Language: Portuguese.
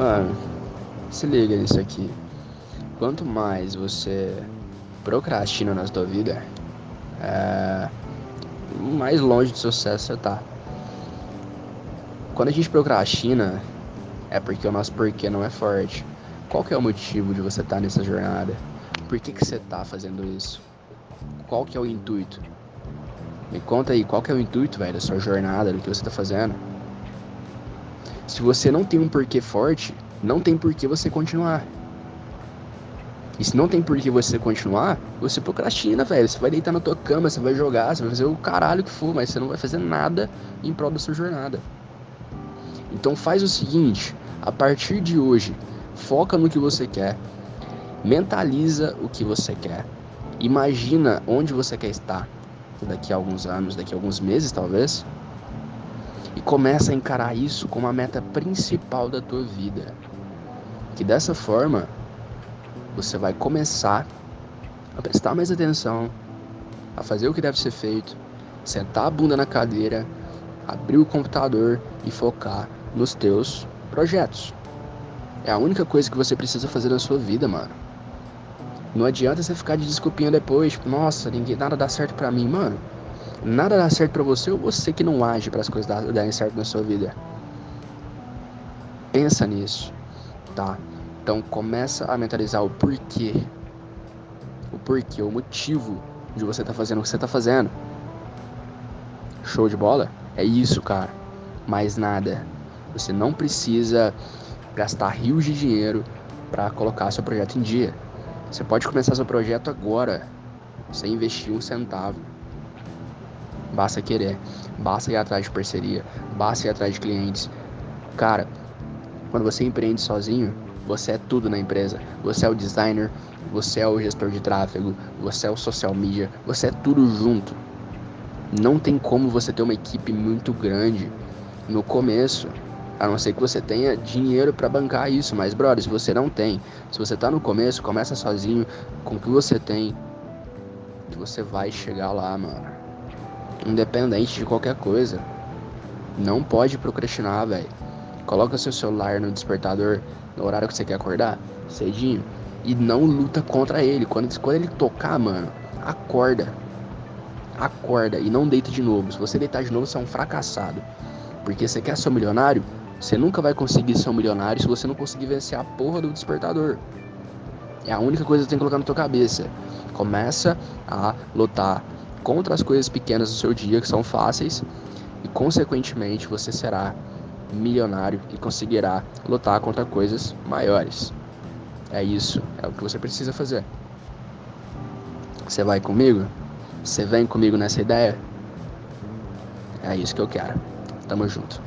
Mano, se liga nisso aqui. Quanto mais você procrastina na sua vida, é... mais longe de sucesso você tá. Quando a gente procrastina, é porque o nosso porquê não é forte. Qual que é o motivo de você estar tá nessa jornada? Por que, que você está fazendo isso? Qual que é o intuito? Me conta aí, qual que é o intuito, velho, da sua jornada, do que você está fazendo? Se você não tem um porquê forte, não tem porquê você continuar. E se não tem porquê você continuar, você procrastina, velho. Você vai deitar na tua cama, você vai jogar, você vai fazer o caralho que for, mas você não vai fazer nada em prol da sua jornada. Então faz o seguinte, a partir de hoje, foca no que você quer, mentaliza o que você quer, imagina onde você quer estar daqui a alguns anos, daqui a alguns meses talvez, e começa a encarar isso como a meta principal da tua vida. Que dessa forma você vai começar a prestar mais atenção, a fazer o que deve ser feito, sentar a bunda na cadeira, abrir o computador e focar nos teus projetos. É a única coisa que você precisa fazer na sua vida, mano. Não adianta você ficar de desculpinha depois, tipo, nossa, ninguém nada dá certo para mim, mano nada dá certo para você ou você que não age para as coisas darem certo na sua vida. Pensa nisso, tá? Então começa a mentalizar o porquê. O porquê, o motivo de você estar tá fazendo o que você está fazendo. Show de bola? É isso, cara. Mais nada. Você não precisa gastar rios de dinheiro para colocar seu projeto em dia. Você pode começar seu projeto agora, sem investir um centavo. Basta querer, basta ir atrás de parceria, basta ir atrás de clientes. Cara, quando você empreende sozinho, você é tudo na empresa. Você é o designer, você é o gestor de tráfego, você é o social media, você é tudo junto. Não tem como você ter uma equipe muito grande no começo, a não ser que você tenha dinheiro para bancar isso. Mas, brother, se você não tem, se você tá no começo, começa sozinho com o que você tem, que você vai chegar lá, mano independente de qualquer coisa. Não pode procrastinar, velho. Coloca seu celular no despertador no horário que você quer acordar, cedinho, e não luta contra ele. Quando, quando ele tocar, mano, acorda. Acorda e não deita de novo. Se você deitar de novo, você é um fracassado. Porque você quer ser um milionário? Você nunca vai conseguir ser um milionário se você não conseguir vencer a porra do despertador. É a única coisa que você tem que colocar na tua cabeça. Começa a lutar contra as coisas pequenas do seu dia que são fáceis e consequentemente você será milionário e conseguirá lutar contra coisas maiores. É isso, é o que você precisa fazer. Você vai comigo? Você vem comigo nessa ideia? É isso que eu quero. Tamo junto.